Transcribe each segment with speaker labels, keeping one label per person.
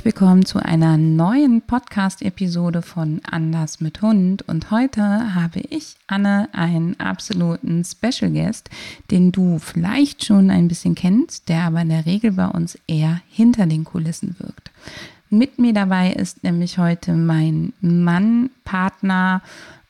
Speaker 1: Herzlich willkommen zu einer neuen Podcast-Episode von Anders mit Hund. Und heute habe ich, Anne, einen absoluten Special Guest, den du vielleicht schon ein bisschen kennst, der aber in der Regel bei uns eher hinter den Kulissen wirkt. Mit mir dabei ist nämlich heute mein Mann, Partner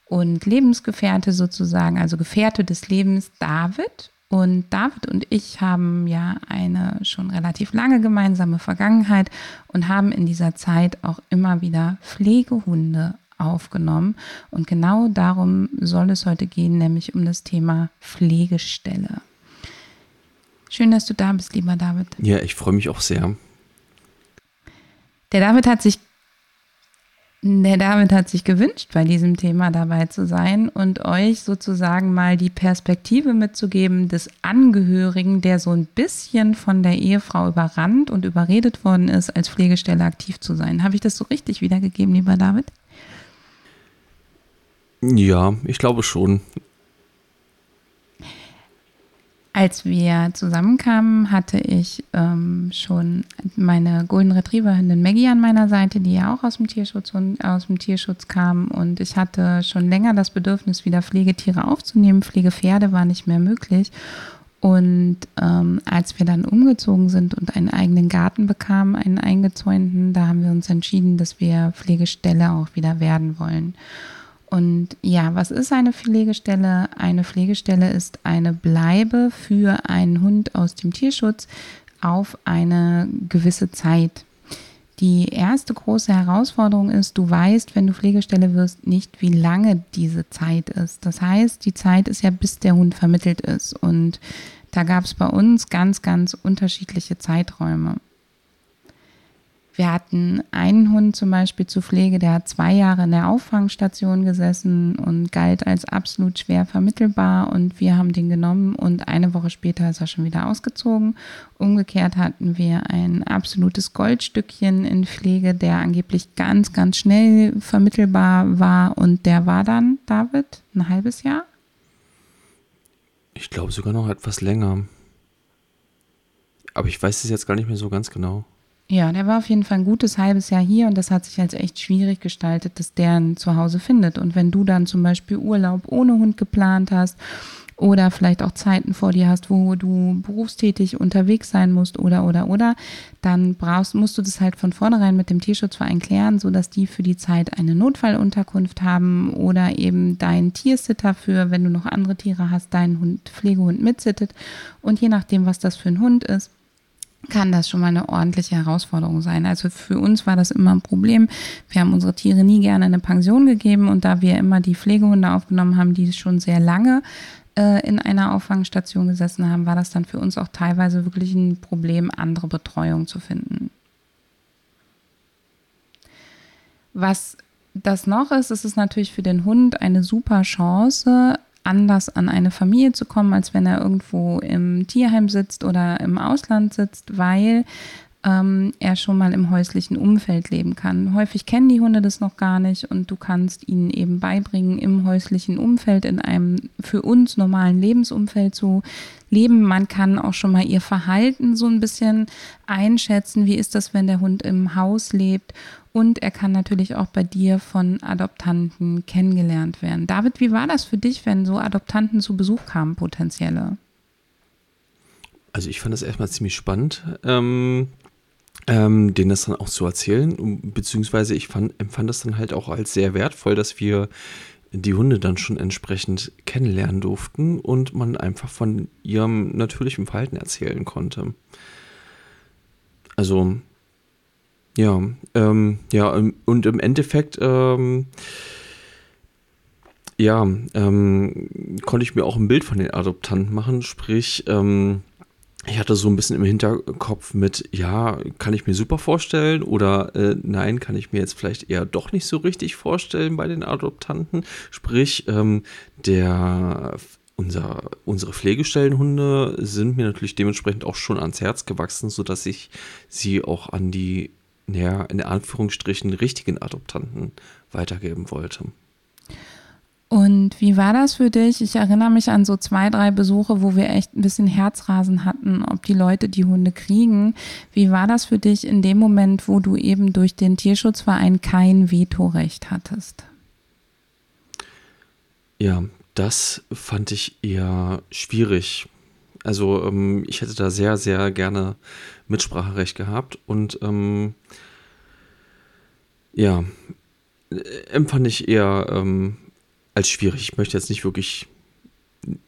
Speaker 1: und Lebensgefährte sozusagen, also Gefährte des Lebens, David. Und David und ich haben ja eine schon relativ lange gemeinsame Vergangenheit und haben in dieser Zeit auch immer wieder Pflegehunde aufgenommen. Und genau darum soll es heute gehen, nämlich um das Thema Pflegestelle. Schön, dass du da bist, lieber David.
Speaker 2: Ja, ich freue mich auch sehr.
Speaker 1: Der David hat sich der David hat sich gewünscht, bei diesem Thema dabei zu sein und euch sozusagen mal die Perspektive mitzugeben des Angehörigen, der so ein bisschen von der Ehefrau überrannt und überredet worden ist, als Pflegestelle aktiv zu sein. Habe ich das so richtig wiedergegeben, lieber David?
Speaker 2: Ja, ich glaube schon.
Speaker 1: Als wir zusammenkamen, hatte ich ähm, schon meine Golden Retriever Hündin Maggie an meiner Seite, die ja auch aus dem Tierschutz und aus dem Tierschutz kam. Und ich hatte schon länger das Bedürfnis, wieder Pflegetiere aufzunehmen. Pflegepferde war nicht mehr möglich. Und ähm, als wir dann umgezogen sind und einen eigenen Garten bekamen, einen eingezäunten, da haben wir uns entschieden, dass wir Pflegestelle auch wieder werden wollen. Und ja, was ist eine Pflegestelle? Eine Pflegestelle ist eine Bleibe für einen Hund aus dem Tierschutz auf eine gewisse Zeit. Die erste große Herausforderung ist, du weißt, wenn du Pflegestelle wirst, nicht, wie lange diese Zeit ist. Das heißt, die Zeit ist ja, bis der Hund vermittelt ist. Und da gab es bei uns ganz, ganz unterschiedliche Zeiträume. Wir hatten einen Hund zum Beispiel zur Pflege, der hat zwei Jahre in der Auffangstation gesessen und galt als absolut schwer vermittelbar und wir haben den genommen und eine Woche später ist er schon wieder ausgezogen. Umgekehrt hatten wir ein absolutes Goldstückchen in Pflege, der angeblich ganz, ganz schnell vermittelbar war und der war dann, David, ein halbes Jahr?
Speaker 2: Ich glaube sogar noch etwas länger. Aber ich weiß es jetzt gar nicht mehr so ganz genau.
Speaker 1: Ja, der war auf jeden Fall ein gutes halbes Jahr hier und das hat sich als echt schwierig gestaltet, dass der ein Zuhause findet. Und wenn du dann zum Beispiel Urlaub ohne Hund geplant hast oder vielleicht auch Zeiten vor dir hast, wo du berufstätig unterwegs sein musst oder oder oder, dann brauchst musst du das halt von vornherein mit dem Tierschutzverein klären, so dass die für die Zeit eine Notfallunterkunft haben oder eben dein Tiersitter für, wenn du noch andere Tiere hast, deinen Hund Pflegehund mitsittet und je nachdem, was das für ein Hund ist kann das schon mal eine ordentliche Herausforderung sein. Also für uns war das immer ein Problem. Wir haben unsere Tiere nie gerne in eine Pension gegeben und da wir immer die Pflegehunde aufgenommen haben, die schon sehr lange äh, in einer Auffangstation gesessen haben, war das dann für uns auch teilweise wirklich ein Problem, andere Betreuung zu finden. Was das noch ist, ist es natürlich für den Hund eine super Chance, anders an eine Familie zu kommen, als wenn er irgendwo im Tierheim sitzt oder im Ausland sitzt, weil ähm, er schon mal im häuslichen Umfeld leben kann. Häufig kennen die Hunde das noch gar nicht und du kannst ihnen eben beibringen, im häuslichen Umfeld, in einem für uns normalen Lebensumfeld zu leben. Man kann auch schon mal ihr Verhalten so ein bisschen einschätzen. Wie ist das, wenn der Hund im Haus lebt? Und er kann natürlich auch bei dir von Adoptanten kennengelernt werden. David, wie war das für dich, wenn so Adoptanten zu Besuch kamen, potenzielle?
Speaker 2: Also ich fand das erstmal ziemlich spannend, ähm, ähm, denen das dann auch zu erzählen. Beziehungsweise ich fand, empfand das dann halt auch als sehr wertvoll, dass wir die Hunde dann schon entsprechend kennenlernen durften und man einfach von ihrem natürlichen Verhalten erzählen konnte. Also ja, ähm, ja, und im Endeffekt, ähm, ja, ähm, konnte ich mir auch ein Bild von den Adoptanten machen, sprich, ähm, ich hatte so ein bisschen im Hinterkopf mit, ja, kann ich mir super vorstellen oder äh, nein, kann ich mir jetzt vielleicht eher doch nicht so richtig vorstellen bei den Adoptanten. Sprich, ähm, der, unser, unsere Pflegestellenhunde sind mir natürlich dementsprechend auch schon ans Herz gewachsen, sodass ich sie auch an die, ja, in Anführungsstrichen richtigen Adoptanten weitergeben wollte.
Speaker 1: Und wie war das für dich? Ich erinnere mich an so zwei, drei Besuche, wo wir echt ein bisschen Herzrasen hatten, ob die Leute die Hunde kriegen. Wie war das für dich in dem Moment, wo du eben durch den Tierschutzverein kein Vetorecht hattest?
Speaker 2: Ja, das fand ich eher schwierig. Also ähm, ich hätte da sehr, sehr gerne Mitspracherecht gehabt und ähm, ja, empfand ich eher ähm, als schwierig. Ich möchte jetzt nicht wirklich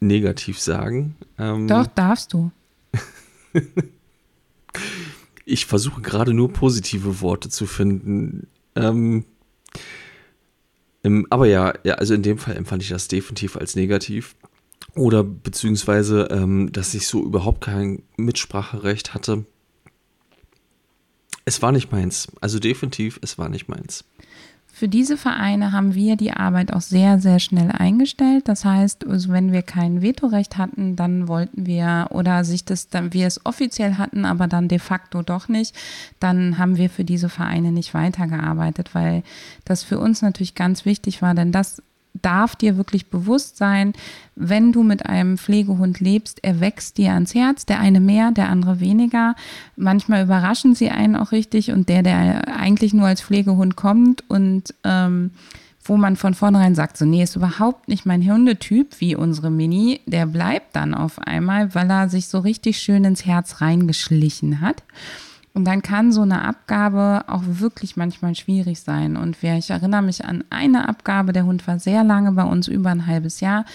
Speaker 2: negativ sagen.
Speaker 1: Ähm, Doch, darfst du.
Speaker 2: ich versuche gerade nur positive Worte zu finden. Ähm, im, aber ja, ja, also in dem Fall empfand ich das definitiv als negativ. Oder beziehungsweise, ähm, dass ich so überhaupt kein Mitspracherecht hatte. Es war nicht meins. Also definitiv, es war nicht meins.
Speaker 1: Für diese Vereine haben wir die Arbeit auch sehr, sehr schnell eingestellt. Das heißt, also wenn wir kein Vetorecht hatten, dann wollten wir oder sich das, dann wir es offiziell hatten, aber dann de facto doch nicht, dann haben wir für diese Vereine nicht weitergearbeitet, weil das für uns natürlich ganz wichtig war, denn das darf dir wirklich bewusst sein, wenn du mit einem Pflegehund lebst, er wächst dir ans Herz, der eine mehr, der andere weniger. Manchmal überraschen sie einen auch richtig und der, der eigentlich nur als Pflegehund kommt und ähm, wo man von vornherein sagt, so, nee, ist überhaupt nicht mein Hundetyp, wie unsere Mini, der bleibt dann auf einmal, weil er sich so richtig schön ins Herz reingeschlichen hat. Und dann kann so eine Abgabe auch wirklich manchmal schwierig sein. Und ich erinnere mich an eine Abgabe, der Hund war sehr lange bei uns, über ein halbes Jahr.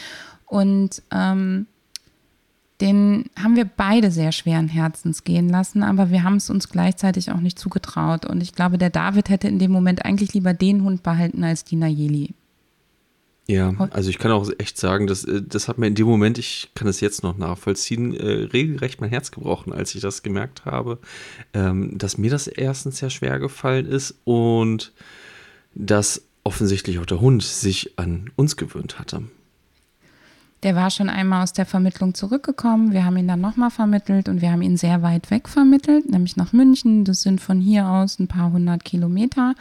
Speaker 1: Und ähm, den haben wir beide sehr schweren Herzens gehen lassen, aber wir haben es uns gleichzeitig auch nicht zugetraut. Und ich glaube, der David hätte in dem Moment eigentlich lieber den Hund behalten als die Nayeli.
Speaker 2: Ja, also ich kann auch echt sagen, dass, äh, das hat mir in dem Moment, ich kann es jetzt noch nachvollziehen, äh, regelrecht mein Herz gebrochen, als ich das gemerkt habe, ähm, dass mir das erstens sehr schwer gefallen ist und dass offensichtlich auch der Hund sich an uns gewöhnt hatte.
Speaker 1: Der war schon einmal aus der Vermittlung zurückgekommen. Wir haben ihn dann nochmal vermittelt und wir haben ihn sehr weit weg vermittelt, nämlich nach München. Das sind von hier aus ein paar hundert Kilometer.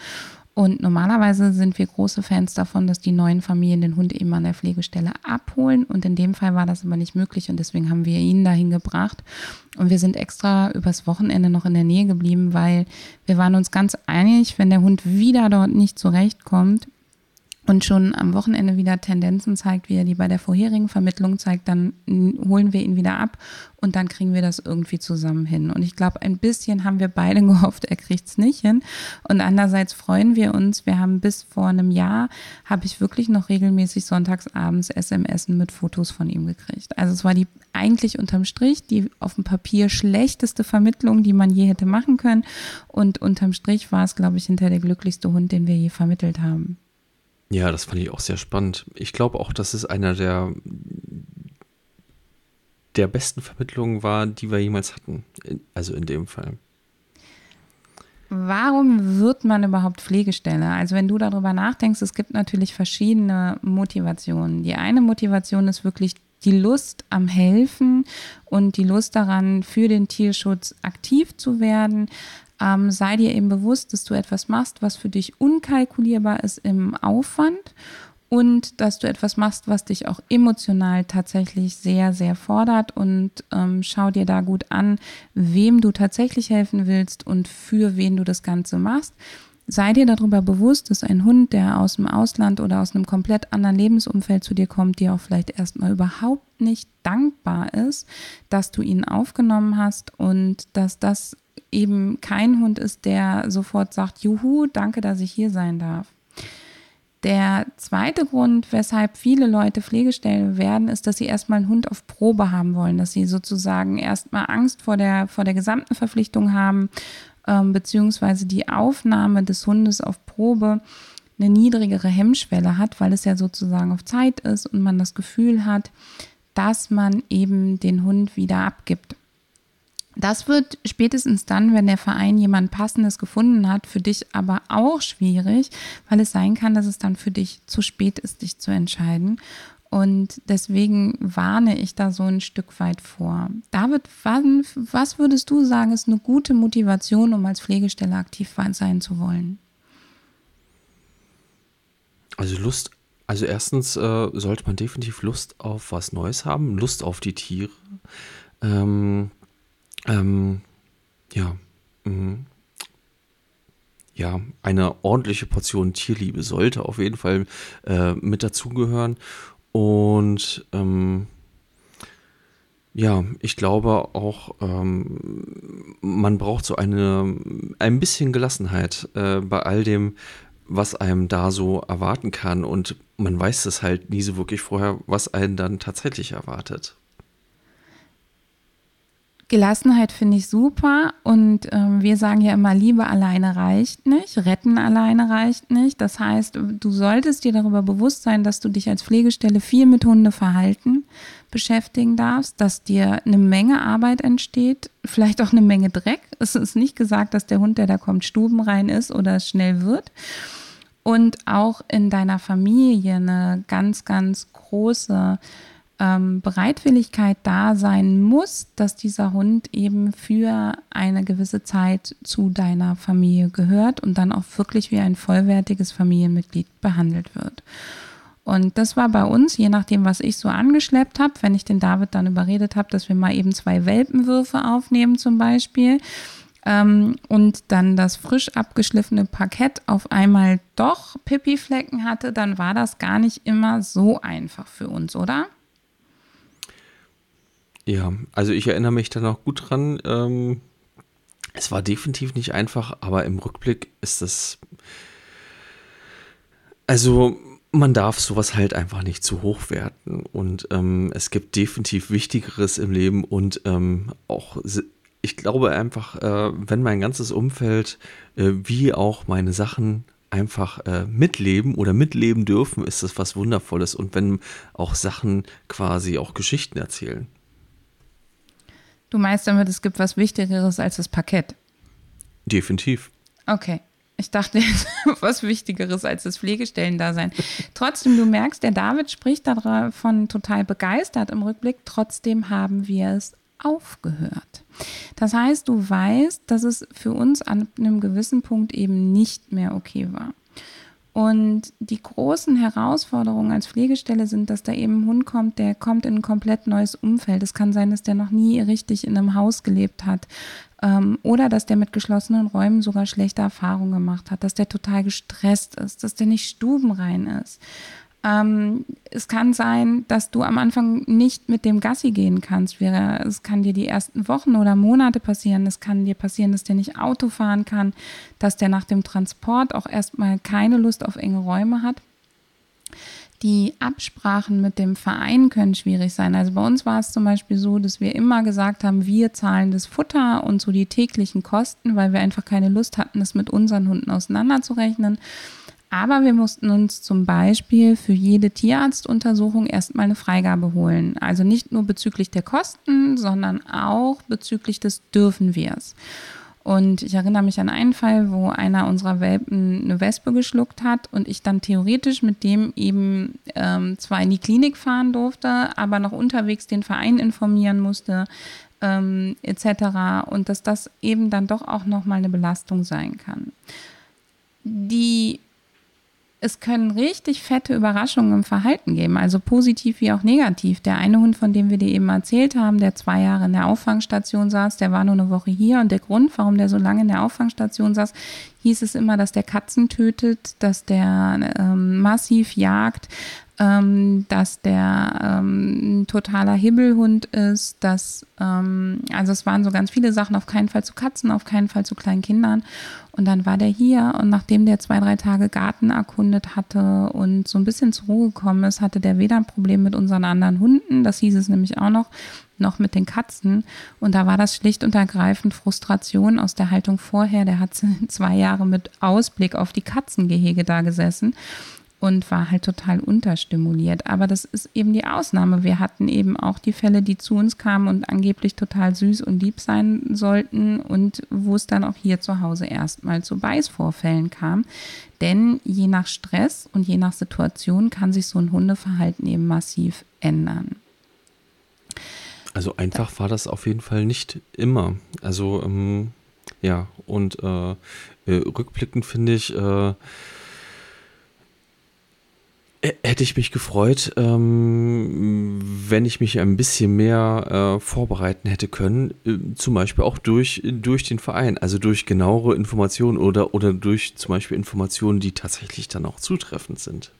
Speaker 1: Und normalerweise sind wir große Fans davon, dass die neuen Familien den Hund eben an der Pflegestelle abholen. Und in dem Fall war das aber nicht möglich und deswegen haben wir ihn dahin gebracht. Und wir sind extra übers Wochenende noch in der Nähe geblieben, weil wir waren uns ganz einig, wenn der Hund wieder dort nicht zurechtkommt, und schon am Wochenende wieder Tendenzen zeigt, wie er die bei der vorherigen Vermittlung zeigt, dann holen wir ihn wieder ab und dann kriegen wir das irgendwie zusammen hin. Und ich glaube, ein bisschen haben wir beide gehofft, er kriegt es nicht hin. Und andererseits freuen wir uns. Wir haben bis vor einem Jahr, habe ich wirklich noch regelmäßig sonntagsabends SMS mit Fotos von ihm gekriegt. Also es war die eigentlich unterm Strich die auf dem Papier schlechteste Vermittlung, die man je hätte machen können. Und unterm Strich war es, glaube ich, hinter der glücklichste Hund, den wir je vermittelt haben.
Speaker 2: Ja, das fand ich auch sehr spannend. Ich glaube auch, dass es einer der, der besten Vermittlungen war, die wir jemals hatten. Also in dem Fall.
Speaker 1: Warum wird man überhaupt Pflegestelle? Also wenn du darüber nachdenkst, es gibt natürlich verschiedene Motivationen. Die eine Motivation ist wirklich die Lust am Helfen und die Lust daran, für den Tierschutz aktiv zu werden ähm, sei dir eben bewusst, dass du etwas machst, was für dich unkalkulierbar ist im Aufwand und dass du etwas machst, was dich auch emotional tatsächlich sehr, sehr fordert und ähm, schau dir da gut an, wem du tatsächlich helfen willst und für wen du das Ganze machst. Sei dir darüber bewusst, dass ein Hund, der aus dem Ausland oder aus einem komplett anderen Lebensumfeld zu dir kommt, dir auch vielleicht erstmal überhaupt nicht dankbar ist, dass du ihn aufgenommen hast und dass das eben kein Hund ist, der sofort sagt, juhu, danke, dass ich hier sein darf. Der zweite Grund, weshalb viele Leute Pflegestelle werden, ist, dass sie erstmal einen Hund auf Probe haben wollen, dass sie sozusagen erstmal Angst vor der, vor der gesamten Verpflichtung haben, ähm, beziehungsweise die Aufnahme des Hundes auf Probe eine niedrigere Hemmschwelle hat, weil es ja sozusagen auf Zeit ist und man das Gefühl hat, dass man eben den Hund wieder abgibt. Das wird spätestens dann, wenn der Verein jemand Passendes gefunden hat, für dich aber auch schwierig, weil es sein kann, dass es dann für dich zu spät ist, dich zu entscheiden. Und deswegen warne ich da so ein Stück weit vor. David, was würdest du sagen, ist eine gute Motivation, um als Pflegestelle aktiv sein zu wollen?
Speaker 2: Also Lust, also erstens äh, sollte man definitiv Lust auf was Neues haben, Lust auf die Tiere. Ähm, ähm, ja, mh. ja, eine ordentliche Portion Tierliebe sollte auf jeden Fall äh, mit dazugehören. Und ähm, ja, ich glaube auch, ähm, man braucht so eine, ein bisschen Gelassenheit äh, bei all dem, was einem da so erwarten kann. Und man weiß es halt nie so wirklich vorher, was einen dann tatsächlich erwartet.
Speaker 1: Gelassenheit finde ich super und ähm, wir sagen ja immer, Liebe alleine reicht nicht, retten alleine reicht nicht. Das heißt, du solltest dir darüber bewusst sein, dass du dich als Pflegestelle viel mit Hundeverhalten beschäftigen darfst, dass dir eine Menge Arbeit entsteht, vielleicht auch eine Menge Dreck. Es ist nicht gesagt, dass der Hund, der da kommt, stubenrein ist oder es schnell wird. Und auch in deiner Familie eine ganz, ganz große ähm, Bereitwilligkeit da sein muss, dass dieser Hund eben für eine gewisse Zeit zu deiner Familie gehört und dann auch wirklich wie ein vollwertiges Familienmitglied behandelt wird. Und das war bei uns, je nachdem, was ich so angeschleppt habe, wenn ich den David dann überredet habe, dass wir mal eben zwei Welpenwürfe aufnehmen zum Beispiel ähm, und dann das frisch abgeschliffene Parkett auf einmal doch Pipi-Flecken hatte, dann war das gar nicht immer so einfach für uns, oder?
Speaker 2: Ja, also ich erinnere mich da noch gut dran. Ähm, es war definitiv nicht einfach, aber im Rückblick ist das. Also, man darf sowas halt einfach nicht zu hoch werten. Und ähm, es gibt definitiv Wichtigeres im Leben und ähm, auch, ich glaube einfach, äh, wenn mein ganzes Umfeld äh, wie auch meine Sachen einfach äh, mitleben oder mitleben dürfen, ist das was Wundervolles. Und wenn auch Sachen quasi auch Geschichten erzählen.
Speaker 1: Du meinst damit, es gibt was Wichtigeres als das Parkett?
Speaker 2: Definitiv.
Speaker 1: Okay. Ich dachte was Wichtigeres als das Pflegestellendasein. Trotzdem, du merkst, der David spricht davon total begeistert im Rückblick. Trotzdem haben wir es aufgehört. Das heißt, du weißt, dass es für uns an einem gewissen Punkt eben nicht mehr okay war. Und die großen Herausforderungen als Pflegestelle sind, dass da eben ein Hund kommt, der kommt in ein komplett neues Umfeld. Es kann sein, dass der noch nie richtig in einem Haus gelebt hat ähm, oder dass der mit geschlossenen Räumen sogar schlechte Erfahrungen gemacht hat, dass der total gestresst ist, dass der nicht stubenrein ist. Ähm, es kann sein, dass du am Anfang nicht mit dem Gassi gehen kannst. Es kann dir die ersten Wochen oder Monate passieren. Es kann dir passieren, dass der nicht Auto fahren kann, dass der nach dem Transport auch erstmal keine Lust auf enge Räume hat. Die Absprachen mit dem Verein können schwierig sein. Also bei uns war es zum Beispiel so, dass wir immer gesagt haben, wir zahlen das Futter und so die täglichen Kosten, weil wir einfach keine Lust hatten, das mit unseren Hunden auseinanderzurechnen. Aber wir mussten uns zum Beispiel für jede Tierarztuntersuchung erstmal eine Freigabe holen. Also nicht nur bezüglich der Kosten, sondern auch bezüglich des Dürfen wir es. Und ich erinnere mich an einen Fall, wo einer unserer Welpen eine Wespe geschluckt hat und ich dann theoretisch mit dem eben ähm, zwar in die Klinik fahren durfte, aber noch unterwegs den Verein informieren musste, ähm, etc. Und dass das eben dann doch auch nochmal eine Belastung sein kann. Die es können richtig fette Überraschungen im Verhalten geben, also positiv wie auch negativ. Der eine Hund, von dem wir dir eben erzählt haben, der zwei Jahre in der Auffangstation saß, der war nur eine Woche hier und der Grund, warum der so lange in der Auffangstation saß, hieß es immer, dass der Katzen tötet, dass der ähm, massiv jagt, ähm, dass der ähm, ein totaler Hibbelhund ist, dass, ähm, also es waren so ganz viele Sachen, auf keinen Fall zu Katzen, auf keinen Fall zu kleinen Kindern. Und dann war der hier und nachdem der zwei, drei Tage Garten erkundet hatte und so ein bisschen zur Ruhe gekommen ist, hatte der weder ein Problem mit unseren anderen Hunden, das hieß es nämlich auch noch, noch mit den Katzen. Und da war das schlicht und ergreifend Frustration aus der Haltung vorher. Der hat zwei Jahre mit Ausblick auf die Katzengehege da gesessen und war halt total unterstimuliert. Aber das ist eben die Ausnahme. Wir hatten eben auch die Fälle, die zu uns kamen und angeblich total süß und lieb sein sollten und wo es dann auch hier zu Hause erstmal zu Beißvorfällen kam. Denn je nach Stress und je nach Situation kann sich so ein Hundeverhalten eben massiv ändern.
Speaker 2: Also einfach war das auf jeden Fall nicht immer. Also ähm, ja, und äh, äh, rückblickend finde ich, äh, Hätte ich mich gefreut, ähm, wenn ich mich ein bisschen mehr äh, vorbereiten hätte können, äh, zum Beispiel auch durch, durch den Verein, also durch genauere Informationen oder, oder durch zum Beispiel Informationen, die tatsächlich dann auch zutreffend sind.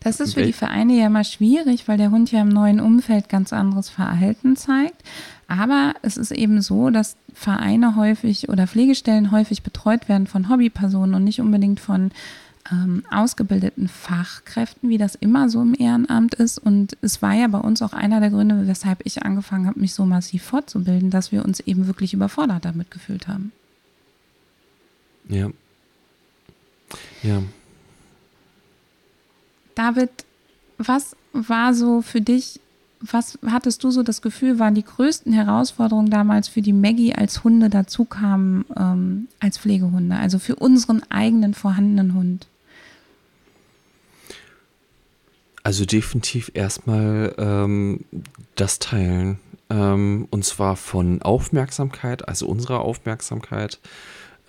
Speaker 1: Das ist für die Vereine ja immer schwierig, weil der Hund ja im neuen Umfeld ganz anderes Verhalten zeigt. Aber es ist eben so, dass Vereine häufig oder Pflegestellen häufig betreut werden von Hobbypersonen und nicht unbedingt von ähm, ausgebildeten Fachkräften, wie das immer so im Ehrenamt ist. Und es war ja bei uns auch einer der Gründe, weshalb ich angefangen habe, mich so massiv fortzubilden, dass wir uns eben wirklich überfordert damit gefühlt haben.
Speaker 2: Ja. Ja.
Speaker 1: David, was war so für dich, was hattest du so das Gefühl, waren die größten Herausforderungen damals für die Maggie, als Hunde dazu kamen, ähm, als Pflegehunde, also für unseren eigenen vorhandenen Hund?
Speaker 2: Also definitiv erstmal ähm, das Teilen. Ähm, und zwar von Aufmerksamkeit, also unserer Aufmerksamkeit.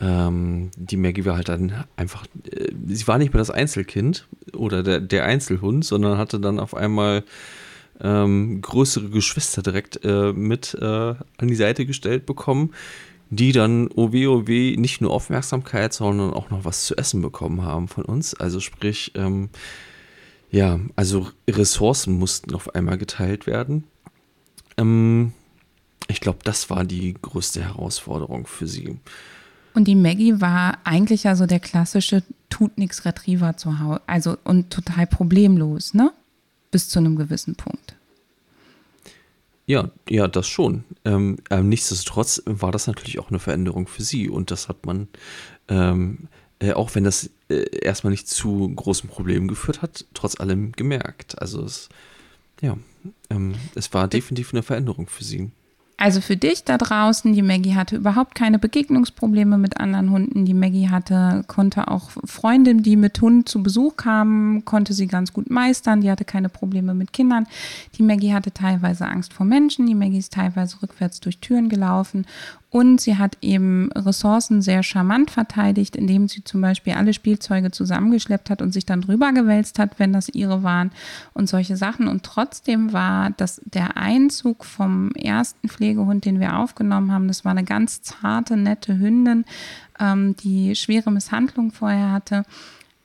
Speaker 2: Ähm, die Maggie war halt dann einfach, äh, sie war nicht mehr das Einzelkind oder der, der Einzelhund, sondern hatte dann auf einmal ähm, größere Geschwister direkt äh, mit äh, an die Seite gestellt bekommen, die dann OW, OW nicht nur Aufmerksamkeit, sondern auch noch was zu essen bekommen haben von uns. Also sprich, ähm, ja, also Ressourcen mussten auf einmal geteilt werden. Ähm, ich glaube, das war die größte Herausforderung für sie.
Speaker 1: Und die Maggie war eigentlich ja so der klassische tut nix Retriever zu Hause, also und total problemlos, ne? Bis zu einem gewissen Punkt.
Speaker 2: Ja, ja, das schon. Ähm, äh, nichtsdestotrotz war das natürlich auch eine Veränderung für sie und das hat man ähm, äh, auch wenn das äh, erstmal nicht zu großen Problemen geführt hat, trotz allem gemerkt. Also es, ja, ähm, es war definitiv eine Veränderung für sie.
Speaker 1: Also für dich da draußen, die Maggie hatte überhaupt keine Begegnungsprobleme mit anderen Hunden. Die Maggie hatte, konnte auch Freundinnen, die mit Hund zu Besuch kamen, konnte sie ganz gut meistern. Die hatte keine Probleme mit Kindern. Die Maggie hatte teilweise Angst vor Menschen. Die Maggie ist teilweise rückwärts durch Türen gelaufen. Und sie hat eben Ressourcen sehr charmant verteidigt, indem sie zum Beispiel alle Spielzeuge zusammengeschleppt hat und sich dann drüber gewälzt hat, wenn das ihre waren und solche Sachen. Und trotzdem war das der Einzug vom ersten Pflegehund, den wir aufgenommen haben, das war eine ganz zarte, nette Hündin, ähm, die schwere Misshandlung vorher hatte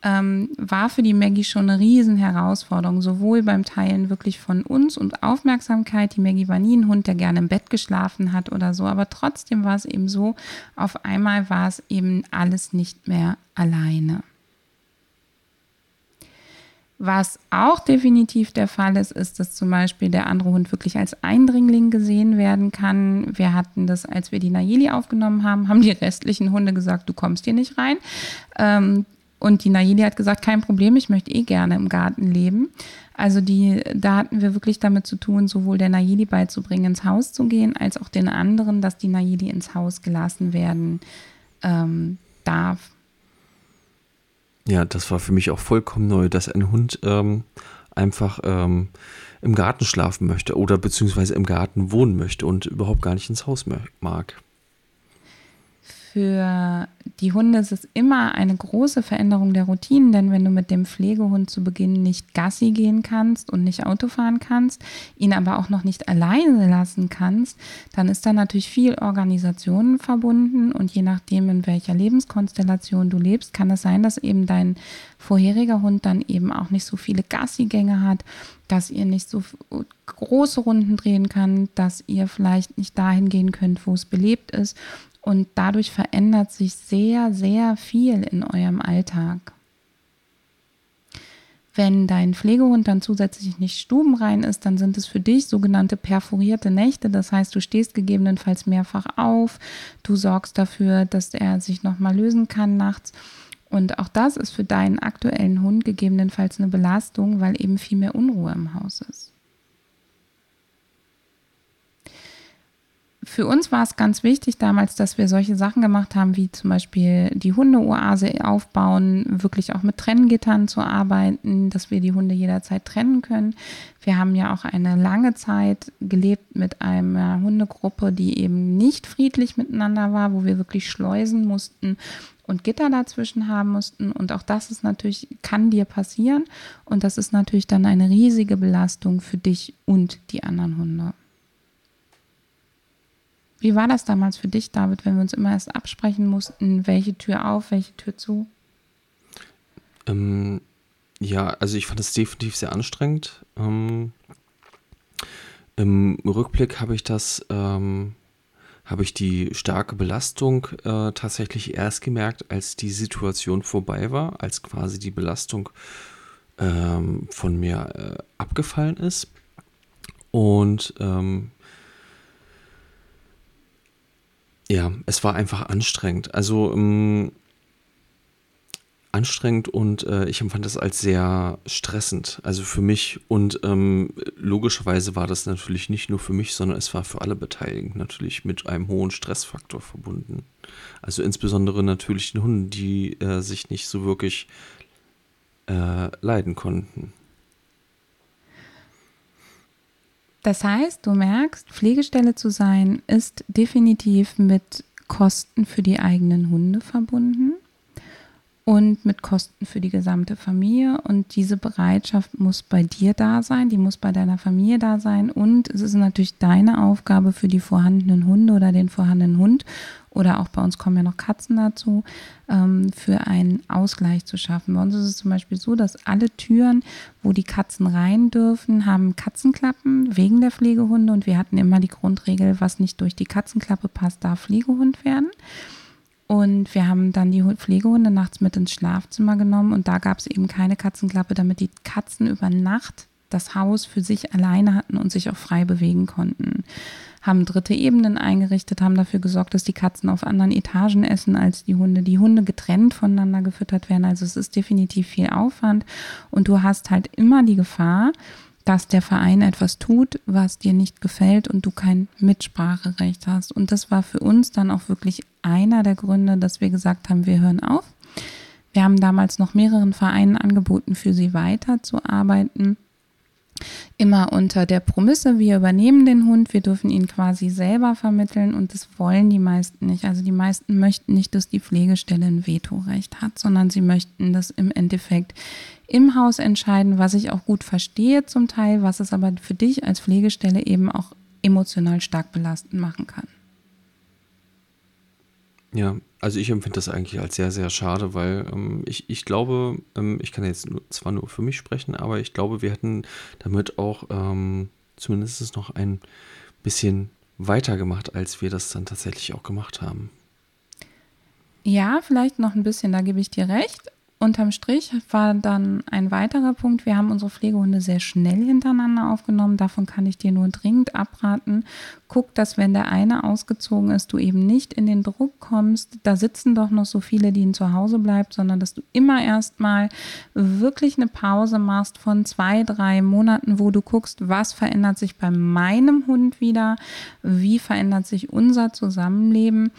Speaker 1: ähm, war für die Maggie schon eine riesen Herausforderung, sowohl beim Teilen wirklich von uns und Aufmerksamkeit. Die Maggie war nie ein Hund, der gerne im Bett geschlafen hat oder so, aber trotzdem war es eben so, auf einmal war es eben alles nicht mehr alleine. Was auch definitiv der Fall ist, ist, dass zum Beispiel der andere Hund wirklich als Eindringling gesehen werden kann. Wir hatten das, als wir die Nayeli aufgenommen haben, haben die restlichen Hunde gesagt, du kommst hier nicht rein. Ähm, und die Nayeli hat gesagt, kein Problem, ich möchte eh gerne im Garten leben. Also die, da hatten wir wirklich damit zu tun, sowohl der Nayeli beizubringen, ins Haus zu gehen, als auch den anderen, dass die Nayeli ins Haus gelassen werden ähm, darf.
Speaker 2: Ja, das war für mich auch vollkommen neu, dass ein Hund ähm, einfach ähm, im Garten schlafen möchte oder beziehungsweise im Garten wohnen möchte und überhaupt gar nicht ins Haus mag
Speaker 1: für die Hunde ist es immer eine große Veränderung der Routinen, denn wenn du mit dem Pflegehund zu Beginn nicht Gassi gehen kannst und nicht Auto fahren kannst, ihn aber auch noch nicht alleine lassen kannst, dann ist da natürlich viel Organisation verbunden und je nachdem, in welcher Lebenskonstellation du lebst, kann es sein, dass eben dein vorheriger Hund dann eben auch nicht so viele Gassi-Gänge hat, dass ihr nicht so große Runden drehen kann, dass ihr vielleicht nicht dahin gehen könnt, wo es belebt ist und dadurch verändert sich sehr, sehr viel in eurem Alltag. Wenn dein Pflegehund dann zusätzlich nicht stubenrein ist, dann sind es für dich sogenannte perforierte Nächte. Das heißt, du stehst gegebenenfalls mehrfach auf, du sorgst dafür, dass er sich nochmal lösen kann nachts. Und auch das ist für deinen aktuellen Hund gegebenenfalls eine Belastung, weil eben viel mehr Unruhe im Haus ist. Für uns war es ganz wichtig damals, dass wir solche Sachen gemacht haben, wie zum Beispiel die Hundeoase aufbauen, wirklich auch mit Trenngittern zu arbeiten, dass wir die Hunde jederzeit trennen können. Wir haben ja auch eine lange Zeit gelebt mit einer Hundegruppe, die eben nicht friedlich miteinander war, wo wir wirklich schleusen mussten und Gitter dazwischen haben mussten. Und auch das ist natürlich, kann dir passieren. Und das ist natürlich dann eine riesige Belastung für dich und die anderen Hunde. Wie war das damals für dich, David, wenn wir uns immer erst absprechen mussten, welche Tür auf, welche Tür zu?
Speaker 2: Ähm, ja, also ich fand es definitiv sehr anstrengend. Ähm, Im Rückblick habe ich das, ähm, habe ich die starke Belastung äh, tatsächlich erst gemerkt, als die Situation vorbei war, als quasi die Belastung ähm, von mir äh, abgefallen ist. Und ähm, ja, es war einfach anstrengend. Also ähm, anstrengend und äh, ich empfand das als sehr stressend. Also für mich und ähm, logischerweise war das natürlich nicht nur für mich, sondern es war für alle Beteiligten natürlich mit einem hohen Stressfaktor verbunden. Also insbesondere natürlich den Hunden, die äh, sich nicht so wirklich äh, leiden konnten.
Speaker 1: Das heißt, du merkst, Pflegestelle zu sein ist definitiv mit Kosten für die eigenen Hunde verbunden und mit Kosten für die gesamte Familie. Und diese Bereitschaft muss bei dir da sein, die muss bei deiner Familie da sein. Und es ist natürlich deine Aufgabe für die vorhandenen Hunde oder den vorhandenen Hund oder auch bei uns kommen ja noch Katzen dazu, ähm, für einen Ausgleich zu schaffen. Bei uns ist es zum Beispiel so, dass alle Türen, wo die Katzen rein dürfen, haben Katzenklappen wegen der Pflegehunde und wir hatten immer die Grundregel, was nicht durch die Katzenklappe passt, darf Pflegehund werden. Und wir haben dann die Pflegehunde nachts mit ins Schlafzimmer genommen und da gab es eben keine Katzenklappe, damit die Katzen über Nacht das Haus für sich alleine hatten und sich auch frei bewegen konnten. Haben dritte Ebenen eingerichtet, haben dafür gesorgt, dass die Katzen auf anderen Etagen essen als die Hunde, die Hunde getrennt voneinander gefüttert werden. Also es ist definitiv viel Aufwand und du hast halt immer die Gefahr, dass der Verein etwas tut, was dir nicht gefällt und du kein Mitspracherecht hast. Und das war für uns dann auch wirklich einer der Gründe, dass wir gesagt haben, wir hören auf. Wir haben damals noch mehreren Vereinen angeboten, für sie weiterzuarbeiten. Immer unter der Promisse, wir übernehmen den Hund, wir dürfen ihn quasi selber vermitteln und das wollen die meisten nicht. Also die meisten möchten nicht, dass die Pflegestelle ein Vetorecht hat, sondern sie möchten das im Endeffekt im Haus entscheiden, was ich auch gut verstehe zum Teil, was es aber für dich als Pflegestelle eben auch emotional stark belastend machen kann.
Speaker 2: Ja, also ich empfinde das eigentlich als sehr, sehr schade, weil ähm, ich, ich glaube, ähm, ich kann jetzt nur, zwar nur für mich sprechen, aber ich glaube, wir hätten damit auch ähm, zumindest noch ein bisschen weiter gemacht, als wir das dann tatsächlich auch gemacht haben.
Speaker 1: Ja, vielleicht noch ein bisschen, da gebe ich dir recht unterm Strich war dann ein weiterer Punkt, wir haben unsere Pflegehunde sehr schnell hintereinander aufgenommen. Davon kann ich dir nur dringend abraten. Guck, dass wenn der eine ausgezogen ist, du eben nicht in den Druck kommst, da sitzen doch noch so viele, die zu Hause bleibt, sondern dass du immer erstmal wirklich eine Pause machst von zwei, drei Monaten, wo du guckst, was verändert sich bei meinem Hund wieder, wie verändert sich unser Zusammenleben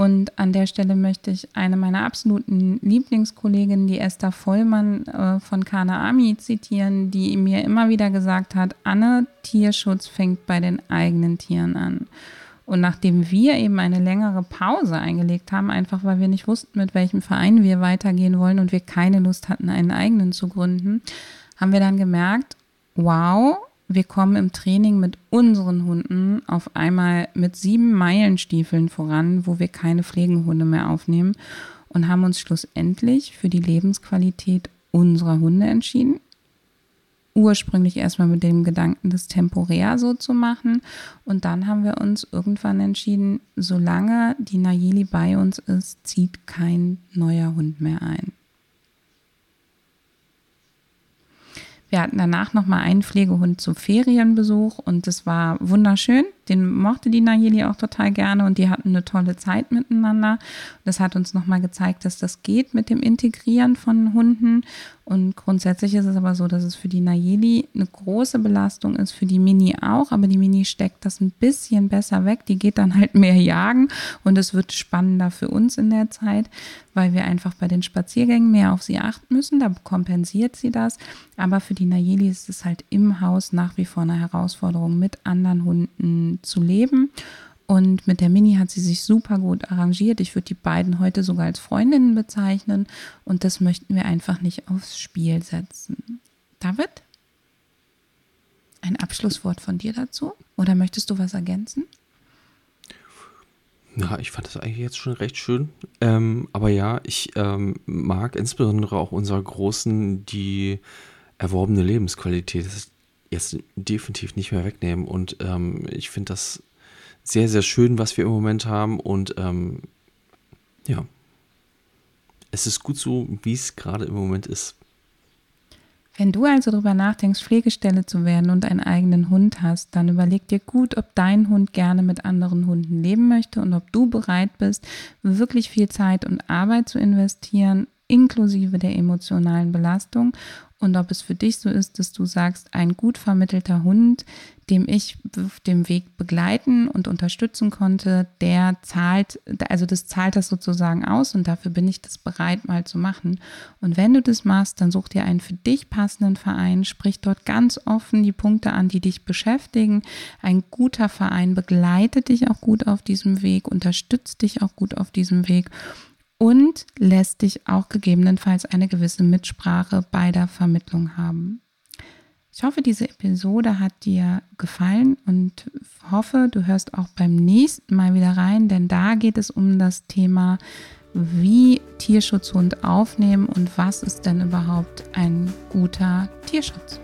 Speaker 1: und an der Stelle möchte ich eine meiner absoluten Lieblingskolleginnen, die Esther Vollmann äh, von Kana Ami, zitieren, die mir immer wieder gesagt hat, Anne, Tierschutz fängt bei den eigenen Tieren an. Und nachdem wir eben eine längere Pause eingelegt haben, einfach weil wir nicht wussten, mit welchem Verein wir weitergehen wollen und wir keine Lust hatten, einen eigenen zu gründen, haben wir dann gemerkt, wow, wir kommen im Training mit unseren Hunden auf einmal mit sieben Meilenstiefeln voran, wo wir keine Pflegehunde mehr aufnehmen und haben uns schlussendlich für die Lebensqualität unserer Hunde entschieden. Ursprünglich erstmal mit dem Gedanken, das temporär so zu machen. Und dann haben wir uns irgendwann entschieden, solange die Nayeli bei uns ist, zieht kein neuer Hund mehr ein. Wir hatten danach noch mal einen Pflegehund zum Ferienbesuch und das war wunderschön. Den mochte die Nayeli auch total gerne und die hatten eine tolle Zeit miteinander. Das hat uns nochmal gezeigt, dass das geht mit dem Integrieren von Hunden. Und grundsätzlich ist es aber so, dass es für die Nayeli eine große Belastung ist, für die Mini auch. Aber die Mini steckt das ein bisschen besser weg. Die geht dann halt mehr jagen und es wird spannender für uns in der Zeit, weil wir einfach bei den Spaziergängen mehr auf sie achten müssen. Da kompensiert sie das. Aber für die Nayeli ist es halt im Haus nach wie vor eine Herausforderung, mit anderen Hunden zu leben. Und mit der Mini hat sie sich super gut arrangiert. Ich würde die beiden heute sogar als Freundinnen bezeichnen. Und das möchten wir einfach nicht aufs Spiel setzen. David? Ein Abschlusswort von dir dazu? Oder möchtest du was ergänzen?
Speaker 2: Ja, ich fand das eigentlich jetzt schon recht schön. Ähm, aber ja, ich ähm, mag insbesondere auch unserer Großen die erworbene Lebensqualität. Das jetzt definitiv nicht mehr wegnehmen. Und ähm, ich finde das sehr, sehr schön, was wir im Moment haben. Und ähm, ja, es ist gut so, wie es gerade im Moment ist.
Speaker 1: Wenn du also darüber nachdenkst, Pflegestelle zu werden und einen eigenen Hund hast, dann überleg dir gut, ob dein Hund gerne mit anderen Hunden leben möchte und ob du bereit bist, wirklich viel Zeit und Arbeit zu investieren, inklusive der emotionalen Belastung und ob es für dich so ist, dass du sagst, ein gut vermittelter Hund, dem ich auf dem Weg begleiten und unterstützen konnte, der zahlt, also das zahlt das sozusagen aus und dafür bin ich das bereit mal zu machen. Und wenn du das machst, dann such dir einen für dich passenden Verein, sprich dort ganz offen die Punkte an, die dich beschäftigen. Ein guter Verein begleitet dich auch gut auf diesem Weg, unterstützt dich auch gut auf diesem Weg und lässt dich auch gegebenenfalls eine gewisse Mitsprache bei der Vermittlung haben. Ich hoffe, diese Episode hat dir gefallen und hoffe, du hörst auch beim nächsten Mal wieder rein, denn da geht es um das Thema, wie Tierschutzhund aufnehmen und was ist denn überhaupt ein guter Tierschutz.